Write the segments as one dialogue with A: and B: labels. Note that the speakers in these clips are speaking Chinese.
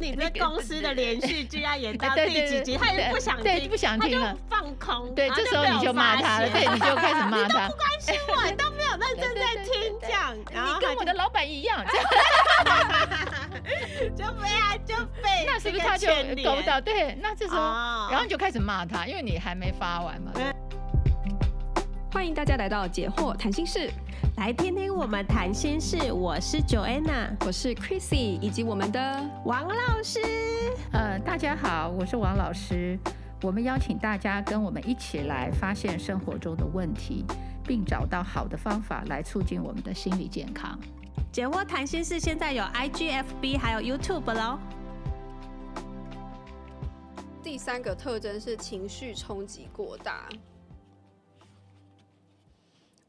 A: 你这公司的连续剧要演到 第几集，他也不想听，
B: 不想听了，
A: 放空。
B: 对，这时候你就骂他了，对，你就开始骂他。
A: 你都不关心我，你都没有认真在听这样，
B: 你跟我的老板一样，
A: 就被他就被
B: 那是不是他就勾到？对，那这时候然后你就开始骂他，因为你还没发完嘛。
C: 欢迎大家来到解惑谈心室。
A: 来听听我们谈心事，我是 Joanna，
C: 我是 Chrissy，以及我们的
A: 王老师。
B: 呃，大家好，我是王老师。我们邀请大家跟我们一起来发现生活中的问题，并找到好的方法来促进我们的心理健康。
A: 解惑谈心事现在有 IGFB 还有 YouTube 喽。
C: 第三个特征是情绪冲击过大。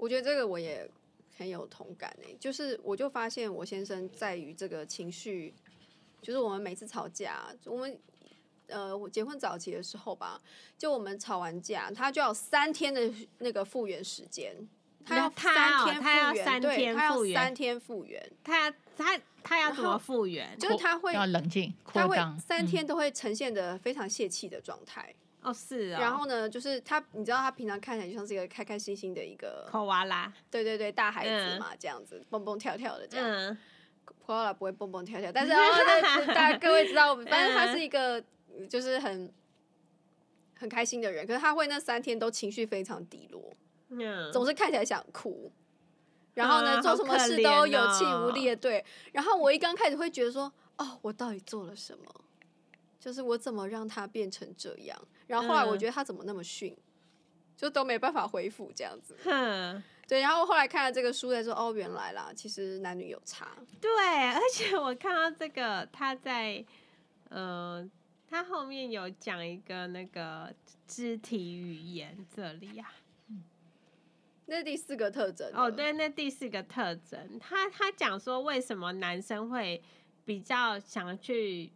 C: 我觉得这个我也。很有同感呢，就是我就发现我先生在于这个情绪，就是我们每次吵架，我们呃我结婚早期的时候吧，就我们吵完架，他就要三天的那个复原时间，他要三天复原，对，他要三天复原，
A: 他他他要怎么复原？
C: 就是他会
B: 要冷静，
C: 他会三天都会呈现的非常泄气的状态。
A: 哦，是啊、哦。
C: 然后呢，就是他，你知道他平常看起来就像是一个开开心心的一个。
A: 考娃啦。对
C: 对对，大孩子嘛，嗯、这样子蹦蹦跳跳的这样。嗯。科瓦拉不会蹦蹦跳跳，但是、哦、大家各位知道，反正他是一个就是很很开心的人，可是他会那三天都情绪非常低落，嗯，总是看起来想哭，然后呢，嗯、做什么事都有气无力的，对。然后我一刚开始会觉得说，哦，我到底做了什么？就是我怎么让他变成这样？然后后来我觉得他怎么那么逊，就都没办法恢复这样子。哼，对。然后后来看了这个书才说，哦，原来啦，其实男女有差。
A: 对，而且我看到这个他在，呃，他后面有讲一个那个肢体语言这里呀、啊，
C: 那是第四个特征。
A: 哦，对，那第四个特征，他他讲说为什么男生会比较想去。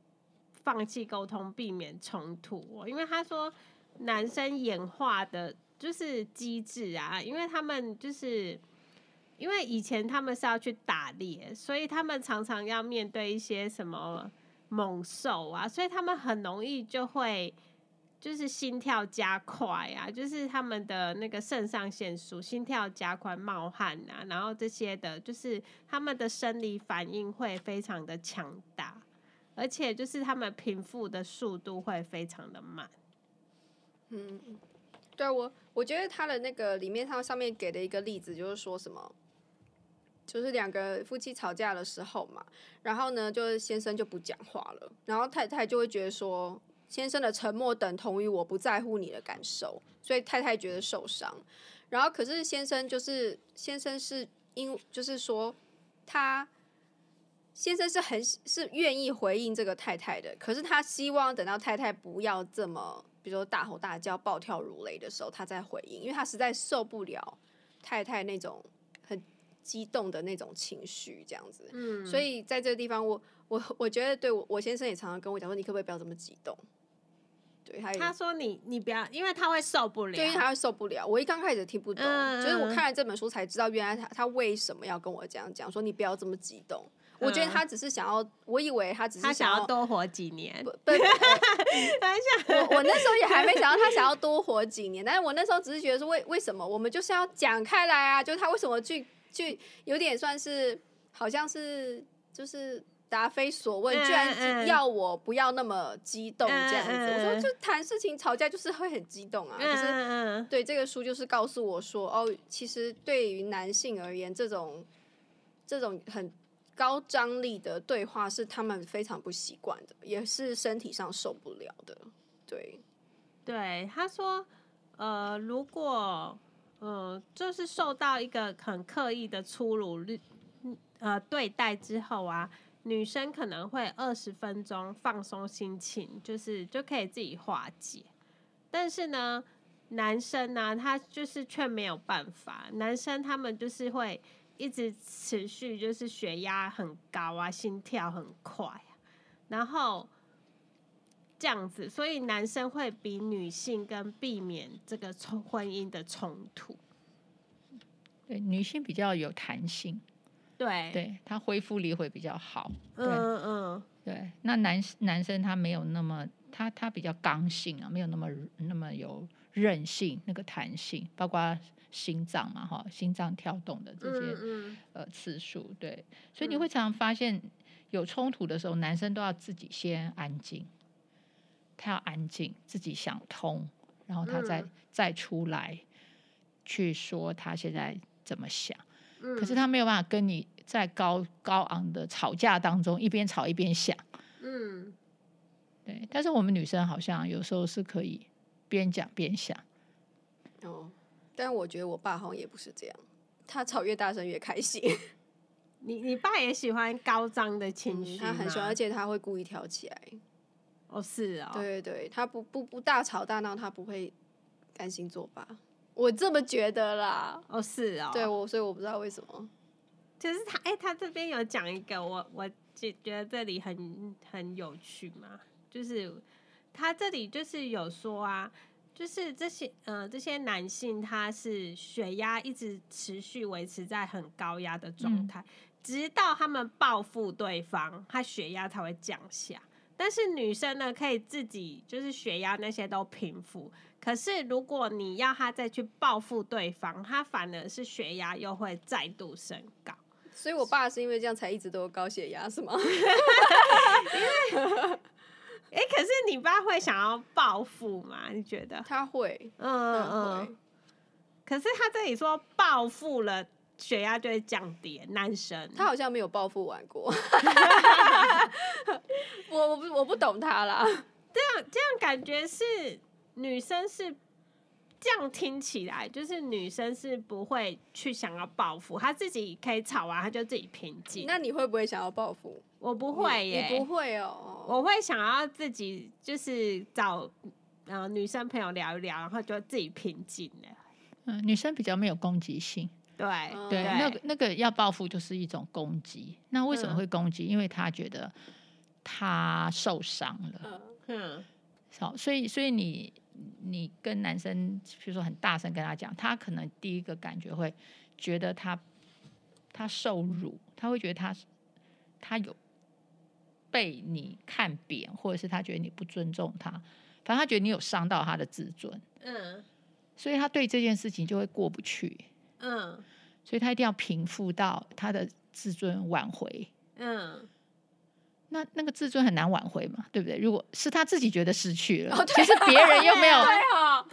A: 放弃沟通，避免冲突。因为他说，男生演化的就是机制啊，因为他们就是因为以前他们是要去打猎，所以他们常常要面对一些什么猛兽啊，所以他们很容易就会就是心跳加快啊，就是他们的那个肾上腺素心跳加快、冒汗啊，然后这些的，就是他们的生理反应会非常的强大。而且就是他们平复的速度会非常的慢。
C: 嗯，对我，我觉得他的那个里面，他上面给的一个例子就是说什么，就是两个夫妻吵架的时候嘛，然后呢，就是先生就不讲话了，然后太太就会觉得说，先生的沉默等同于我不在乎你的感受，所以太太觉得受伤。然后可是先生就是先生是因就是说他。先生是很是愿意回应这个太太的，可是他希望等到太太不要这么，比如说大吼大叫、暴跳如雷的时候，他再回应，因为他实在受不了太太那种很激动的那种情绪，这样子。嗯，所以在这个地方，我我我觉得，对我我先生也常常跟我讲说，你可不可以不要这么激动？对，他
A: 他说你你不要，因为他会受不了，
C: 对，因为他会受不了。我一刚开始听不懂，嗯，就是我看了这本书才知道，原来他他为什么要跟我这样讲，说你不要这么激动。我觉得他只是想要，我以为他只是想要，
A: 想要多活几年。不，
C: 不，我我那时候也还没想到他想要 多活几年，但是我那时候只是觉得说，为为什么我们就是要讲开来啊？就是他为什么去去有点算是好像是就是答非所问，居然要我不要那么激动这样子。我说就谈事情吵架就是会很激动啊。可是对这个书就是告诉我说，哦，其实对于男性而言，这种这种很。高张力的对话是他们非常不习惯的，也是身体上受不了的。对，
A: 对，他说，呃，如果，呃，就是受到一个很刻意的粗鲁，呃，对待之后啊，女生可能会二十分钟放松心情，就是就可以自己化解。但是呢，男生呢、他就是却没有办法，男生他们就是会。一直持续就是血压很高啊，心跳很快啊，然后这样子，所以男生会比女性更避免这个冲婚姻的冲突。
B: 对，女性比较有弹性，
A: 对，
B: 对，她恢复力会比较好。对
A: 嗯嗯，
B: 对，那男男生他没有那么，他他比较刚性啊，没有那么那么有韧性，那个弹性，包括心脏嘛，哈，心脏跳动的这些、
A: 嗯嗯、
B: 呃次数，对，所以你会常常发现有冲突的时候，男生都要自己先安静，他要安静，自己想通，然后他再、嗯、再出来去说他现在怎么想。可是他没有办法跟你在高高昂的吵架当中一边吵一边想，
A: 嗯，
B: 对。但是我们女生好像有时候是可以边讲边想。
C: 哦，但我觉得我爸好像也不是这样，他吵越大声越开心。
A: 你你爸也喜欢高涨的情绪、嗯，
C: 他很喜欢，而且他会故意挑起来。
A: 哦，是啊、哦，
C: 对对，他不不不大吵大闹，他不会甘心作罢。我这么觉得啦，
A: 哦是哦，
C: 对我，所以我不知道为什么。
A: 就是他，哎、欸，他这边有讲一个，我我觉觉得这里很很有趣嘛，就是他这里就是有说啊，就是这些呃这些男性他是血压一直持续维持在很高压的状态，嗯、直到他们报复对方，他血压才会降下。但是女生呢，可以自己就是血压那些都平复。可是如果你要她再去报复对方，她反而是血压又会再度升高。
C: 所以我爸是因为这样才一直都有高血压，是吗？
A: 因为，哎、欸，可是你爸会想要报复吗？你觉得？
C: 他会，
A: 嗯嗯嗯。可是他这里说报复了。血压就会降低，男生
C: 他好像没有报复完过，我我不我不懂他啦。
A: 这样这样感觉是女生是这样听起来，就是女生是不会去想要报复，她自己可以吵完，她就自己平静。
C: 那你会不会想要报复？
A: 我不会耶，
C: 你不会哦。
A: 我会想要自己就是找呃女生朋友聊一聊，然后就自己平静了。
B: 嗯，女生比较没有攻击性。
A: 对
B: 对，那个那个要报复就是一种攻击。那为什么会攻击？嗯、因为她觉得她受伤了。
A: 嗯，
B: 好，所以所以你你跟男生，比如说很大声跟他讲，他可能第一个感觉会觉得他他受辱，他会觉得他他有被你看扁，或者是他觉得你不尊重他，反正他觉得你有伤到他的自尊。
A: 嗯，
B: 所以他对这件事情就会过不去。
A: 嗯，
B: 所以他一定要平复到他的自尊挽回。
A: 嗯，
B: 那那个自尊很难挽回嘛，对不对？如果是他自己觉得失去了，
C: 哦、
B: 其实别人又没有，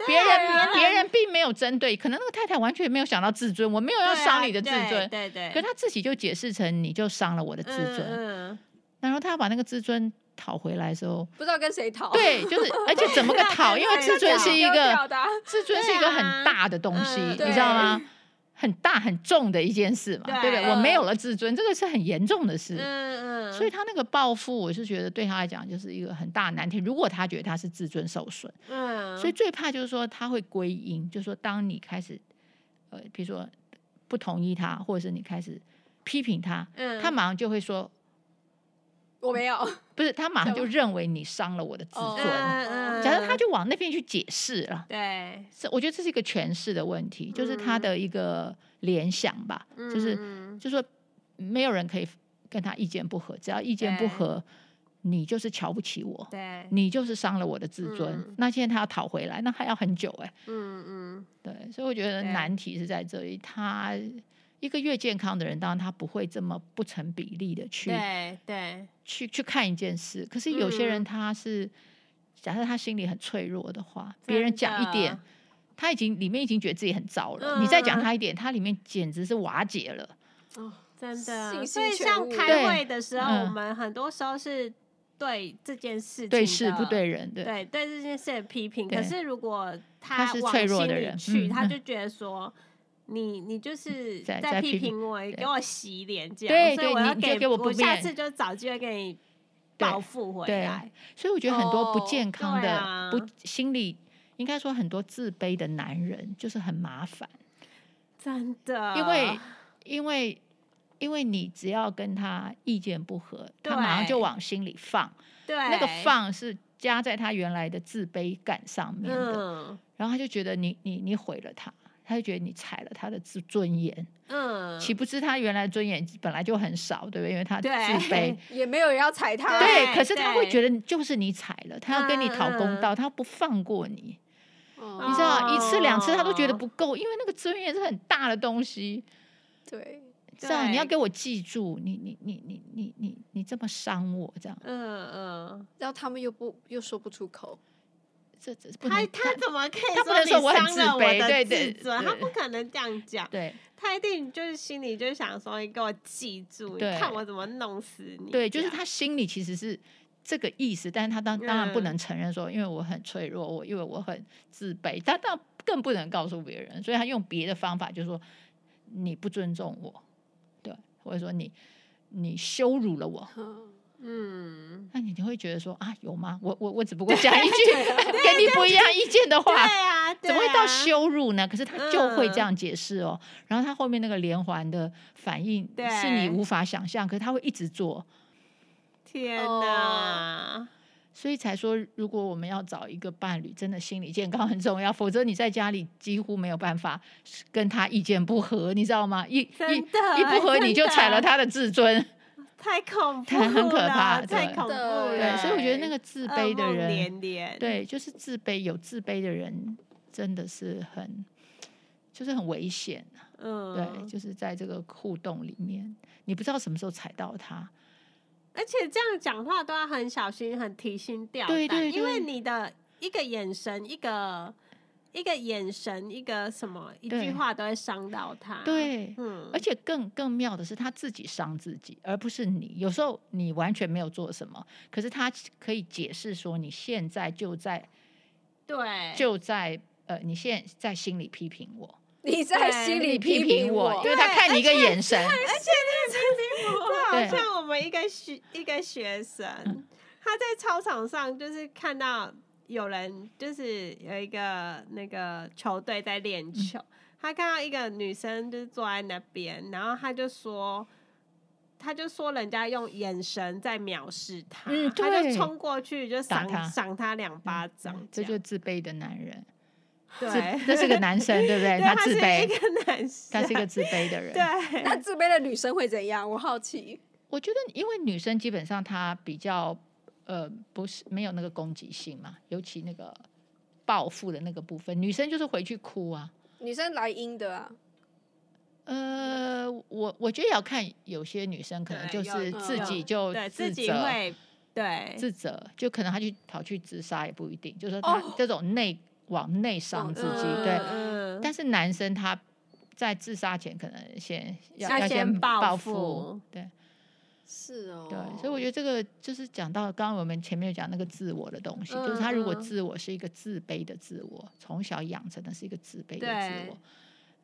B: 别人
A: 别
B: 人，人并没有针对，可能那个太太完全没有想到自尊，我没有要伤你的自尊，
A: 对对，对对。
B: 可是他自己就解释成你就伤了我的自尊，
A: 嗯，嗯，
B: 然后他要把那个自尊讨回来的时候，
C: 不知道跟谁讨，
B: 对，就是而且怎么个讨？因为自尊是一个自尊是一个很大的东西，
A: 啊、
B: 你知道吗？很大很重的一件事嘛，对不对？我没有了自尊，这个是很严重的事。
A: 嗯嗯。
B: 所以他那个报复，我是觉得对他来讲就是一个很大难题。如果他觉得他是自尊受损，
A: 嗯。
B: 所以最怕就是说他会归因，就是说当你开始呃，比如说不同意他，或者是你开始批评他，
A: 嗯，
B: 他马上就会说。
C: 我没有，
B: 不是他马上就认为你伤了我的自尊，
A: 嗯、
B: 假如他就往那边去解释了。
A: 对，
B: 是我觉得这是一个诠释的问题，就是他的一个联想吧，
A: 嗯、
B: 就是就是说没有人可以跟他意见不合，只要意见不合，你就是瞧不起我，
A: 对，
B: 你就是伤了我的自尊。
A: 嗯、
B: 那现在他要讨回来，那还要很久哎、欸。
A: 嗯嗯，
B: 对，所以我觉得难题是在这里，他。一个越健康的人，当然他不会这么不成比例的去
A: 对对
B: 去去看一件事。可是有些人他是，假设他心里很脆弱的话，别人讲一点，他已经里面已经觉得自己很糟了。你再讲他一点，他里面简直是瓦解了。
A: 哦，真的。所以像开会的时候，我们很多时候是对这件事
B: 对事不对人，对
A: 对对这件事的批评。可是如果
B: 他是脆弱的人
A: 去，他就觉得说。你你就是在批评我，给我洗脸这样，
B: 对
A: 所以我要给，
B: 给我，
A: 我下次就找机会给你报复回来。
B: 所以我觉得很多不健康的、
A: 哦啊、
B: 不心理，应该说很多自卑的男人就是很麻烦，
A: 真的。
B: 因为因为因为你只要跟他意见不合，他马上就往心里放，
A: 对，
B: 那个放是加在他原来的自卑感上面的，
A: 嗯、
B: 然后他就觉得你你你毁了他。他就觉得你踩了他的自尊严。
A: 嗯，
B: 岂不知他原来尊严本来就很少，对不对？因为他自卑，
C: 也没有人要踩他。
B: 对，可是他会觉得就是你踩了，他要跟你讨公道，他不放过你。你知道，一次两次他都觉得不够，因为那个尊严是很大的东西。
C: 对，
B: 这样你要给我记住，你你你你你你你这么伤我，这样。
A: 嗯嗯，
C: 然后他们又不又说不出口。
B: 这这
A: 他他怎么可以？
B: 他不能说我很自卑，对对，
A: 他不可能这样讲。
B: 对，
A: 他一定就是心里就想说：“你给我记住，你看我怎么弄死你。”
B: 对，就是他心里其实是这个意思，但是他当当然不能承认说，因为我很脆弱，我因为我很自卑，他当然更不能告诉别人，所以他用别的方法，就是说你不尊重我，对，或者说你你羞辱了我。
A: 嗯，
B: 那你就会觉得说啊，有吗？我我我只不过讲一句跟你不一样意见的话，
A: 对啊，
B: 怎么会到羞辱呢？可是他就会这样解释哦。然后他后面那个连环的反应是你无法想象，可是他会一直做。
A: 天哪！
B: 所以才说，如果我们要找一个伴侣，真的心理健康很重要，否则你在家里几乎没有办法跟他意见不合，你知道吗？一一一不合，你就踩了他的自尊。
A: 太恐 怖了，
B: 很可怕，
A: 太恐怖了。
B: 对，所以我觉得那个自卑的人，
A: 连连
B: 对，就是自卑，有自卑的人真的是很，就是很危险。嗯，对，就是在这个互动里面，你不知道什么时候踩到他，
A: 而且这样讲话都要很小心，很提心吊胆，
B: 对对对，
A: 因为你的一个眼神，一个。一个眼神，一个什么，一句话都会伤到他。
B: 对，嗯，而且更更妙的是，他自己伤自己，而不是你。有时候你完全没有做什么，可是他可以解释说，你现在就在，
A: 对，
B: 就在呃，你现在在心里批评我，
C: 你在心里批评我，
B: 因为他看你一个眼神，
A: 而且那个批评我，就好像我们一个学一个学生，他在操场上就是看到。有人就是有一个那个球队在练球，嗯、他看到一个女生就是坐在那边，然后他就说，他就说人家用眼神在藐视他，嗯、他就冲过去就赏赏他两巴掌，
B: 嗯，这就是自卑的男人。
A: 对，
B: 这是个男生，对不对？
A: 对
B: 他自卑，
A: 他是一个男生，
B: 他是一个自卑的 人。
A: 对，
C: 那自卑的女生会怎样？我好奇。
B: 我觉得，因为女生基本上她比较。呃，不是没有那个攻击性嘛，尤其那个报复的那个部分，女生就是回去哭啊。女生来阴的啊。呃，我我觉得要看，有些女生可能就是自己就自责，对，自责，就可能她去跑去自杀也不一定，就是说她这种内往内伤自己，哦、对、嗯。但是男生他在自杀前可能先要要先报复，对。
C: 是哦，
B: 对，所以我觉得这个就是讲到刚刚我们前面有讲那个自我的东西，嗯、就是他如果自我是一个自卑的自我，从小养成的是一个自卑的自我，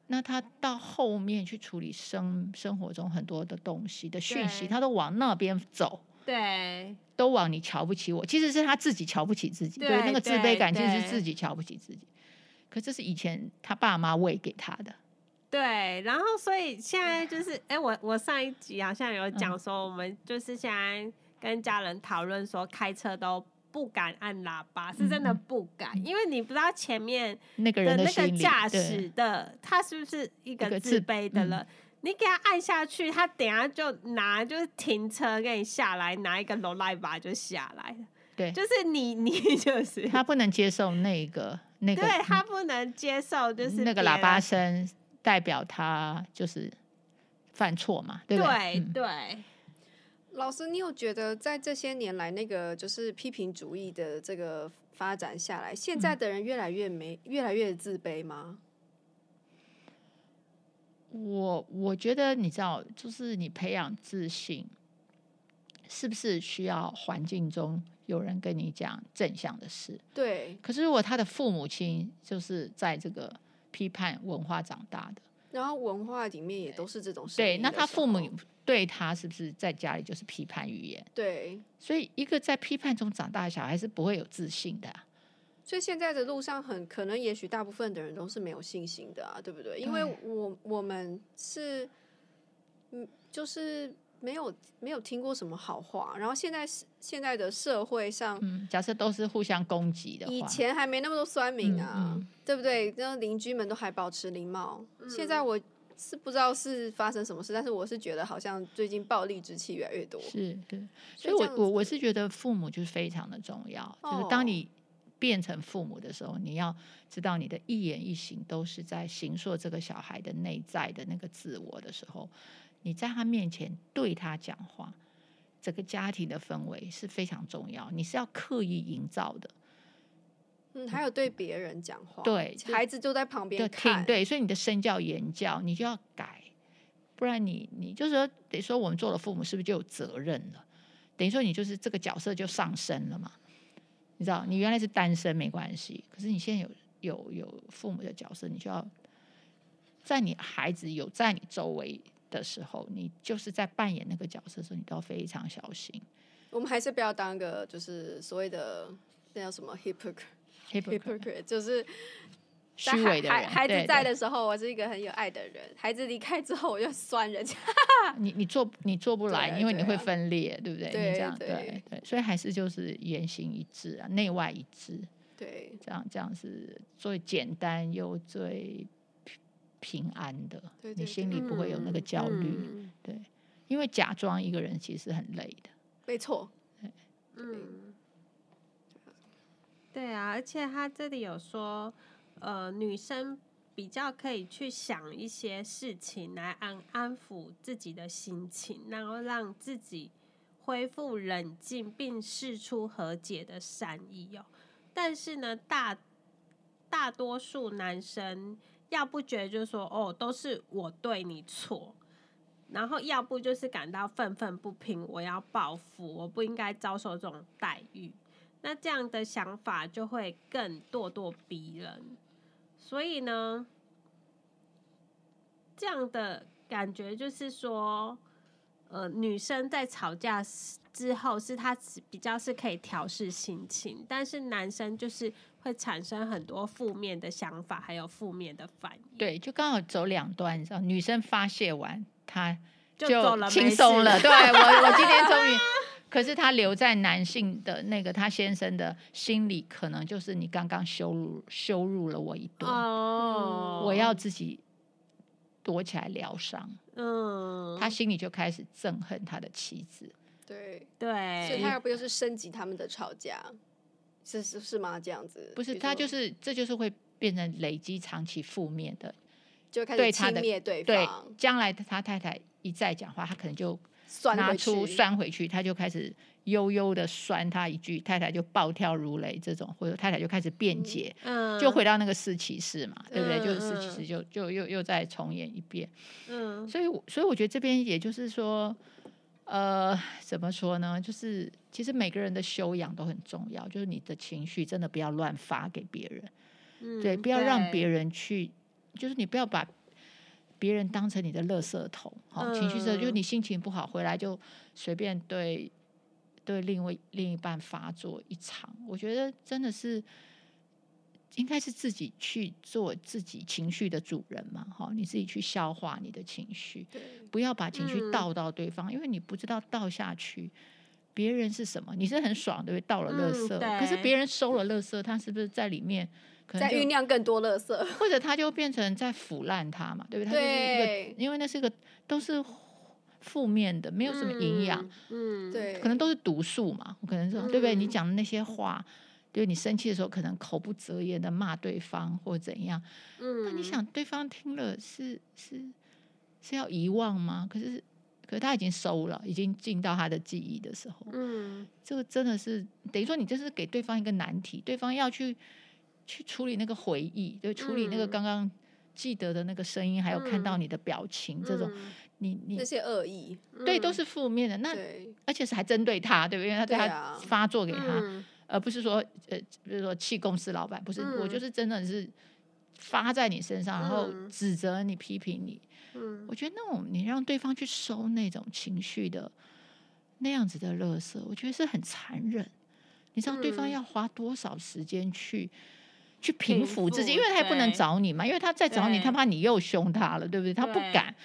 B: 那他到后面去处理生生活中很多的东西的讯息，他都往那边走，
A: 对，
B: 都往你瞧不起我，其实是他自己瞧不起自己，对，对那个自卑感其实是自己瞧不起自己，可这是以前他爸妈喂给他的。
A: 对，然后所以现在就是，哎，我我上一集好像有讲说，我们就是现在跟家人讨论说，开车都不敢按喇叭，是真的不敢，因为你不知道前面
B: 那个人的
A: 那个驾驶的他是不是一个自卑的人，你给他按下去，他等下就拿就是停车给你下来，拿一个罗赖把就下来了，
B: 对，
A: 就是你你就是
B: 他不能接受那个那个，
A: 对他不能接受就是
B: 那个喇叭声。代表他就是犯错嘛，对不对？
A: 对，对、嗯。
C: 老师，你有觉得在这些年来，那个就是批评主义的这个发展下来，现在的人越来越没、嗯、越来越自卑吗？
B: 我我觉得你知道，就是你培养自信，是不是需要环境中有人跟你讲正向的事？
C: 对。
B: 可是如果他的父母亲就是在这个。批判文化长大的，
C: 然后文化里面也都是这种事。
B: 对，那他父母对他是不是在家里就是批判语言？
C: 对，
B: 所以一个在批判中长大的小孩是不会有自信的啊。
C: 所以现在的路上很可能，也许大部分的人都是没有信心的啊，对不对？因为我我们是，嗯，就是没有没有听过什么好话。然后现在是现在的社会上，
B: 嗯，假设都是互相攻击的话，
C: 以前还没那么多酸民啊，
B: 嗯嗯、
C: 对不对？那邻居们都还保持礼貌。
A: 嗯、
C: 现在我是不知道是发生什么事，但是我是觉得好像最近暴力之气越来越多。
B: 是是，所以我我我是觉得父母就是非常的重要，哦、就是当你。变成父母的时候，你要知道你的一言一行都是在形塑这个小孩的内在的那个自我的时候，你在他面前对他讲话，整个家庭的氛围是非常重要，你是要刻意营造的。
C: 嗯，还有对别人讲话，
B: 对，
C: 孩子就在旁边看，
B: 对，所以你的身教言教你就要改，不然你你就是说，等于说我们做了父母是不是就有责任了？等于说你就是这个角色就上升了嘛？你知道，你原来是单身没关系，可是你现在有有有父母的角色，你就要在你孩子有在你周围的时候，你就是在扮演那个角色的时候，你都要非常小心。
C: 我们还是不要当个就是所谓的那叫什么 hypocrite，hypocrite 就是。
B: 虚伪的人，
C: 孩子在的时候，我是一个很有爱的人；孩子离开之后，我就酸人家。
B: 你你做你做不来，因为你会分裂，对不对？
C: 你
B: 这样对对，所以还是就是言行一致啊，内外一致。
C: 对，
B: 这样这样是最简单又最平安的，你心里不会有那个焦虑。对，因为假装一个人其实很累的。
C: 没错。
A: 嗯。对啊，而且他这里有说。呃，女生比较可以去想一些事情来安安抚自己的心情，然后让自己恢复冷静，并试出和解的善意哦。但是呢，大大多数男生要不觉得就是说，哦，都是我对你错，然后要不就是感到愤愤不平，我要报复，我不应该遭受这种待遇。那这样的想法就会更咄咄逼人。所以呢，这样的感觉就是说，呃，女生在吵架之后，是他比较是可以调试心情，但是男生就是会产生很多负面的想法，还有负面的反应。
B: 对，就刚好走两端，你知道，女生发泄完，他就
A: 轻
B: 松了。对我，我今天终于。可是他留在男性的那个他先生的心里，可能就是你刚刚羞辱羞辱了我一顿，
A: 哦，
B: 我要自己躲起来疗伤。
A: 嗯，
B: 他心里就开始憎恨他的妻子。
C: 对
A: 对，
C: 所以他要不就是升级他们的吵架，是是是吗？这样子
B: 不是，他就是这就是会变成累积长期负面的，
C: 就开始轻蔑对方。
B: 对，将来他太太一再讲话，他可能就。拿出酸回去，他就开始悠悠的酸他一句，太太就暴跳如雷，这种或者太太就开始辩解，
A: 嗯，
B: 就回到那个四骑士嘛，
A: 嗯、
B: 对不对？就是四骑士就就又又再重演一遍，
A: 嗯，
B: 所以所以我觉得这边也就是说，呃，怎么说呢？就是其实每个人的修养都很重要，就是你的情绪真的不要乱发给别人，
A: 嗯，
B: 对，不要让别人去，就是你不要把。别人当成你的垃圾桶，好、嗯、情绪是，就是你心情不好回来就随便对对另外另一半发作一场，我觉得真的是应该是自己去做自己情绪的主人嘛，哈，你自己去消化你的情绪，不要把情绪倒到对方，嗯、因为你不知道倒下去别人是什么，你是很爽对不对？倒了垃圾，嗯、可是别人收了垃圾，他是不是在里面？
C: 在酝酿更多垃圾，
B: 或者他就变成在腐烂它嘛，对不对？对，它就是一个，因为那是一个都是负面的，没有什么营养，
A: 嗯，对，
B: 可能都是毒素嘛，可能说，对不对？你讲的那些话，对，你生气的时候可能口不择言的骂对方或怎样，
A: 嗯，
B: 那你想对方听了是是是要遗忘吗？可是可是他已经收了，已经进到他的记忆的时候，
A: 嗯，
B: 这个真的是等于说你这是给对方一个难题，对方要去。去处理那个回忆，就处理那个刚刚记得的那个声音，嗯、还有看到你的表情，嗯、这种你你
C: 那些恶意，
B: 对，都是负面的。那而且是还针对他，对不对？因为他对他发作给他，
A: 嗯、
B: 而不是说呃，比如说气公司老板，不是、嗯、我就是真的是发在你身上，然后指责你、批评你。
A: 嗯，
B: 我觉得那种你让对方去收那种情绪的那样子的垃圾，我觉得是很残忍。你知道对方要花多少时间去？去平复自己，因为他也不能找你嘛，因为他再找你，他怕你又凶他了，对不对？他不敢，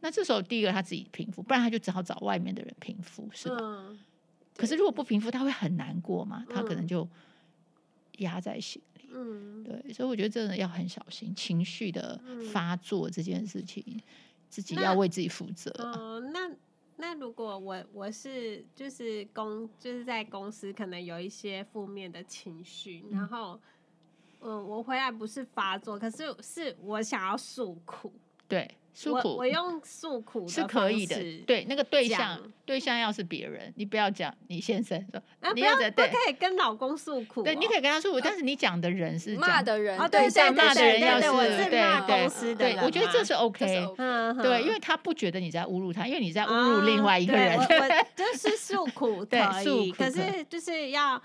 B: 那这时候第一个他自己平复，不然他就只好找外面的人平复，是吧？
A: 嗯
B: 可是如果不平复，他会很难过嘛，他可能就压在心里。
A: 嗯，
B: 对，所以我觉得真的要很小心情绪的发作这件事情，
A: 嗯、
B: 自己要为自己负责。
A: 哦、呃，那那如果我我是就是公就是在公司可能有一些负面的情绪，然后嗯、呃，我回来不是发作，可是是我想要诉苦。
B: 对，诉苦，
A: 我，我用诉苦
B: 是可以的。对，那个对象对象要是别人，你不要讲你先生说，
A: 啊、
B: 你要
A: 不，不可以跟老公诉苦、哦。
B: 对，你可以跟他诉苦，但是你讲的人是
C: 骂的人，
A: 哦，对对
B: 骂的人要是
A: 我是骂公司的
B: 对，对，我觉得这是 OK。
C: 是
B: 对，因为他不觉得你在侮辱他，因为你在侮辱另外一个人。
A: 啊、对，我我 就是诉苦
B: 对，
A: 诉苦，可是就是要。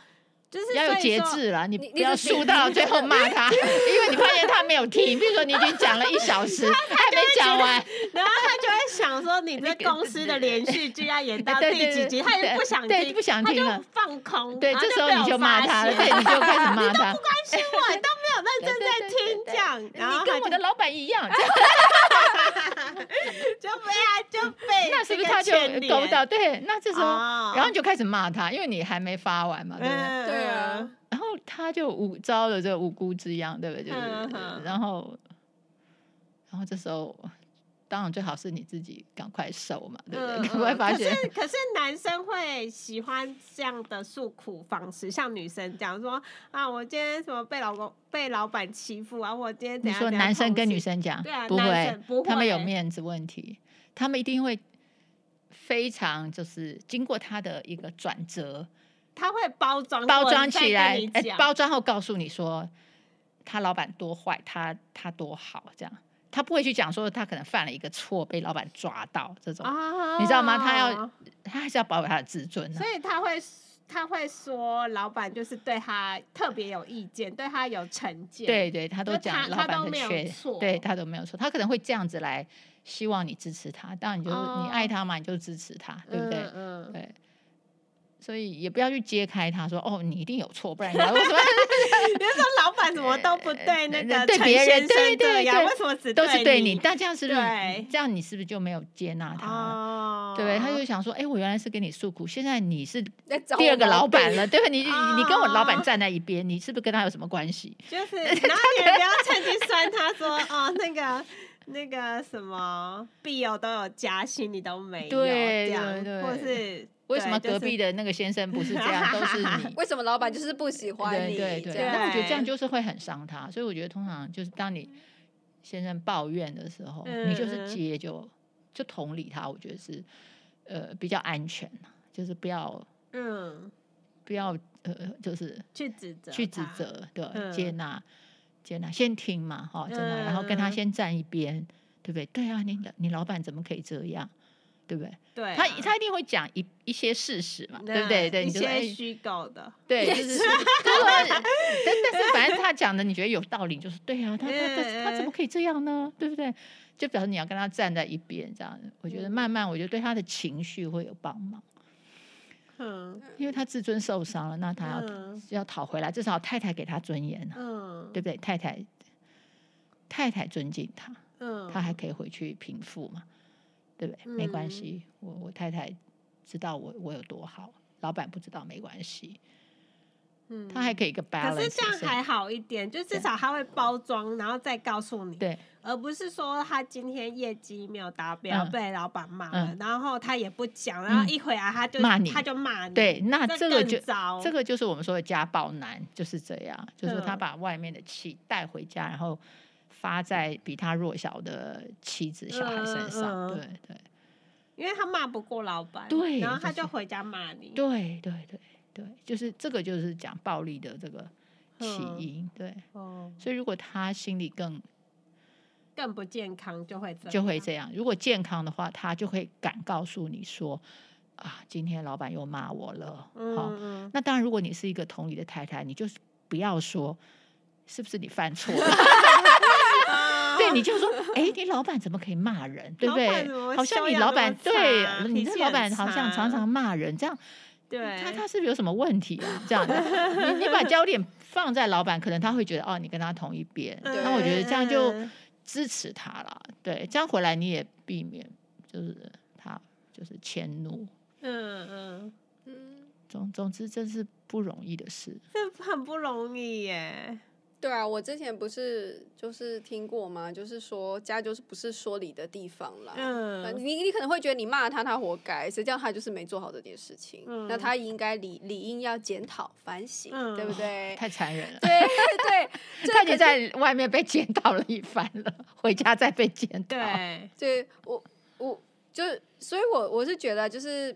A: 就是
B: 要有节制啦，你不要输到最后骂 他，因为你发现他没有听。比如说你已经讲了一小时，他还没讲完，
A: 然后他就会想说你这公司的连续剧要演到 第几集，他也不想听，
B: 不想听了，
A: 放空。
B: 对，这时候你就骂他了，对，你就开始骂他。
A: 你都不关心我，你都没那正在听，讲，然后
B: 你跟我的老板一样，
A: 就被啊就被
B: 那是不是他就勾到？对，那这时候，然后你就开始骂他，因为你还没发完嘛，对不对？
C: 对啊，
B: 然后他就无招了这个无辜之殃，对不对？就是，然后，然后这时候，当然最好是你自己赶快瘦嘛，对不对？赶快发现。
A: 可是，可是男生会喜欢这样的诉苦方式，像女生讲说啊，我今天什么被老公、被老板欺负啊，我今天怎样？
B: 你说男生跟女生讲，
A: 对啊，
B: 不会，
A: 不会，
B: 他们有面子问题，他们一定会非常就是经过他的一个转折。
A: 他会包装
B: 包装起来，哎，包装后告诉你说他老板多坏，他他多好，这样他不会去讲说他可能犯了一个错被老板抓到这种，哦、你知道吗？他要他还是要保有他的自尊，啊，
A: 所以他会他会说老板就是对他特别有意见，对他有成见，
B: 对对，他都讲老板的缺，对他都没有错，他可能会这样子来希望你支持他，当然你就、哦、你爱他嘛，你就支持他，对不对？嗯，嗯对。所以也不要去揭开他说哦，你一定有错，不然你要为什么？
A: 比如说老板怎么都不对那个
B: 对别人对对对，
A: 为什么只
B: 都是对你？但这样是不是这样你是不是就没有接纳他？
A: 哦，
B: 对，他就想说，哎，我原来是跟你诉苦，现在你是第二个老板了，对吧？你你跟我老板站在一边，你是不是跟他有什么关系？
A: 就是，然后你也不要趁机酸他说哦，那个那个什么必有都有加薪，你都没有，
B: 对
A: 这样，
B: 对，
A: 或是。
B: 为什么隔壁的那个先生不是这样？都是你。
C: 为什么老板就是不喜欢你？
B: 对对对。那我觉得这样就是会很伤他，所以我觉得通常就是当你先生抱怨的时候，你就是接就就同理他，我觉得是呃比较安全，就是不要嗯不要呃就是
A: 去指责
B: 去指责对接纳接纳先听嘛哈真的，然后跟他先站一边，对不对？对啊，你你老板怎么可以这样？对不对？
A: 对，
B: 他他一定会讲一一些事实嘛，对不对？对，
A: 一些虚构的，
B: 对，就 是，但但是反正他讲的你觉得有道理，就是对啊，他他他他怎么可以这样呢？对不对？就表示你要跟他站在一边，这样，我觉得慢慢，我觉得对他的情绪会有帮忙。嗯，因为他自尊受伤了，那他要要讨回来，至少太太给他尊严了，嗯，对不对？太太太太尊敬他，嗯，他还可以回去平复嘛。对不对？没关系，我我太太知道我我有多好，老板不知道没关系。嗯，他还可以一个 balance。
A: 可是这样还好一点，就至少他会包装，然后再告诉你。
B: 对，
A: 而不是说他今天业绩没有达标，被老板骂了，然后他也不讲，然后一回来他就骂你，他就骂你。
B: 对，那这个就这个就是我们说的家暴男，就是这样，就是他把外面的气带回家，然后。发在比他弱小的妻子、小孩身上，对对，
A: 因为他骂不过老板，
B: 对，
A: 然后他就回家骂你，
B: 对对对对，就是这个就是讲暴力的这个起因，对，所以如果他心里更
A: 更不健康，就会
B: 就会这样。如果健康的话，他就会敢告诉你说啊，今天老板又骂我了。好，那当然，如果你是一个同理的太太，你就是不要说是不是你犯错了。对，你就说，哎，你老板怎么可以骂人，对不对？好像你老板对你这老板好像常常骂人，这样，
A: 对，
B: 他他是不是有什么问题啊？这样，你你把焦点放在老板，可能他会觉得哦，你跟他同一边，那我觉得这样就支持他了。对，这样回来你也避免就是他就是迁怒，
A: 嗯嗯
C: 嗯，
B: 总总之这是不容易的事，
A: 这很不容易耶。
C: 对啊，我之前不是就是听过吗？就是说家就是不是说理的地方啦。
A: 嗯，
C: 你你可能会觉得你骂他，他活该，实际上他就是没做好这件事情。
A: 嗯，
C: 那他应该理理应要检讨反省，嗯，对不对？
B: 太残忍了。
C: 对对，
B: 他已经在外面被检讨了一番了，回家再被检讨。
A: 对，
C: 对我我就是，所以我我是觉得就是。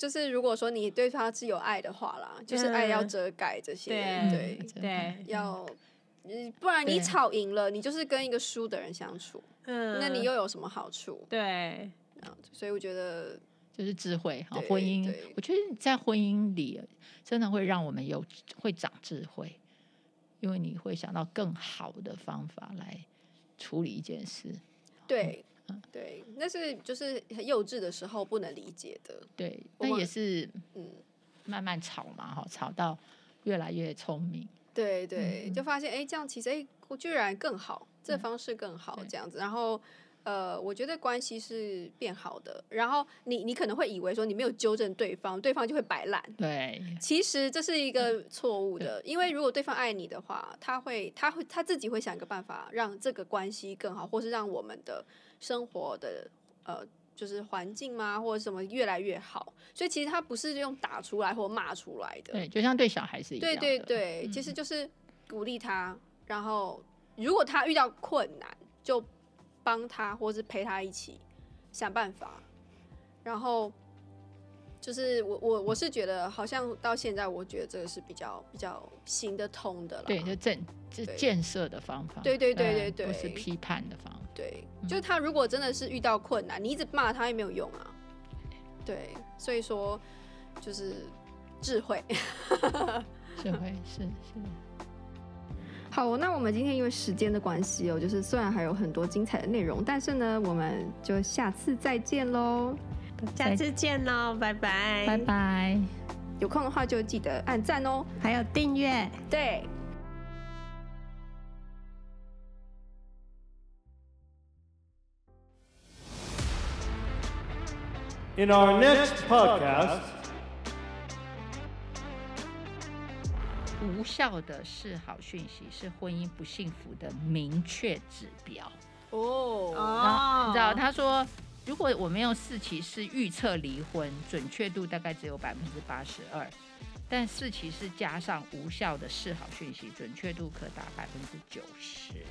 C: 就是如果说你对他是有爱的话啦，就是爱要遮盖这些，
A: 对，对
C: 要，不然你吵赢了，你就是跟一个输的人相处，嗯，那你又有什么好处？
A: 对，
C: 所以我觉得
B: 就是智慧哈，婚姻，我觉得在婚姻里真的会让我们有会长智慧，因为你会想到更好的方法来处理一件事，
C: 对。对，那是就是很幼稚的时候不能理解的。
B: 对，那也是嗯，慢慢吵嘛，哈，吵到越来越聪明。
C: 对对，嗯、就发现哎，这样其实哎，我居然更好，这方式更好，这样子。然后呃，我觉得关系是变好的。然后你你可能会以为说你没有纠正对方，对方就会摆烂。
B: 对，
C: 其实这是一个错误的，因为如果对方爱你的话，他会他会他自己会想一个办法让这个关系更好，或是让我们的。生活的呃，就是环境嘛，或者什么越来越好，所以其实他不是用打出来或骂出来的，
B: 对，就像对小孩子一样，
C: 对对对，嗯、其实就是鼓励他，然后如果他遇到困难，就帮他，或是陪他一起想办法，然后就是我我我是觉得，好像到现在，我觉得这个是比较比较行得通的了，
B: 对，就正就建设的方法，
C: 对对对对对，
B: 不是批判的方法。
C: 对，就是他如果真的是遇到困难，你一直骂他也没有用啊。对，所以说就是智慧，
B: 智慧是是。
C: 好，那我们今天因为时间的关系哦，就是虽然还有很多精彩的内容，但是呢，我们就下次再见喽。
A: 下次见喽，拜拜，
B: 拜拜。
C: 有空的话就记得按赞哦，
A: 还有订阅，
C: 对。
D: In our next podcast，
B: 无效的示好讯息是婚姻不幸福的明确指标。
C: 哦，
B: 然后你知道他说，如果我们用四骑士预测离婚，准确度大概只有百分之八十二，但四骑士加上无效的示好讯息，准确度可达百分之九十。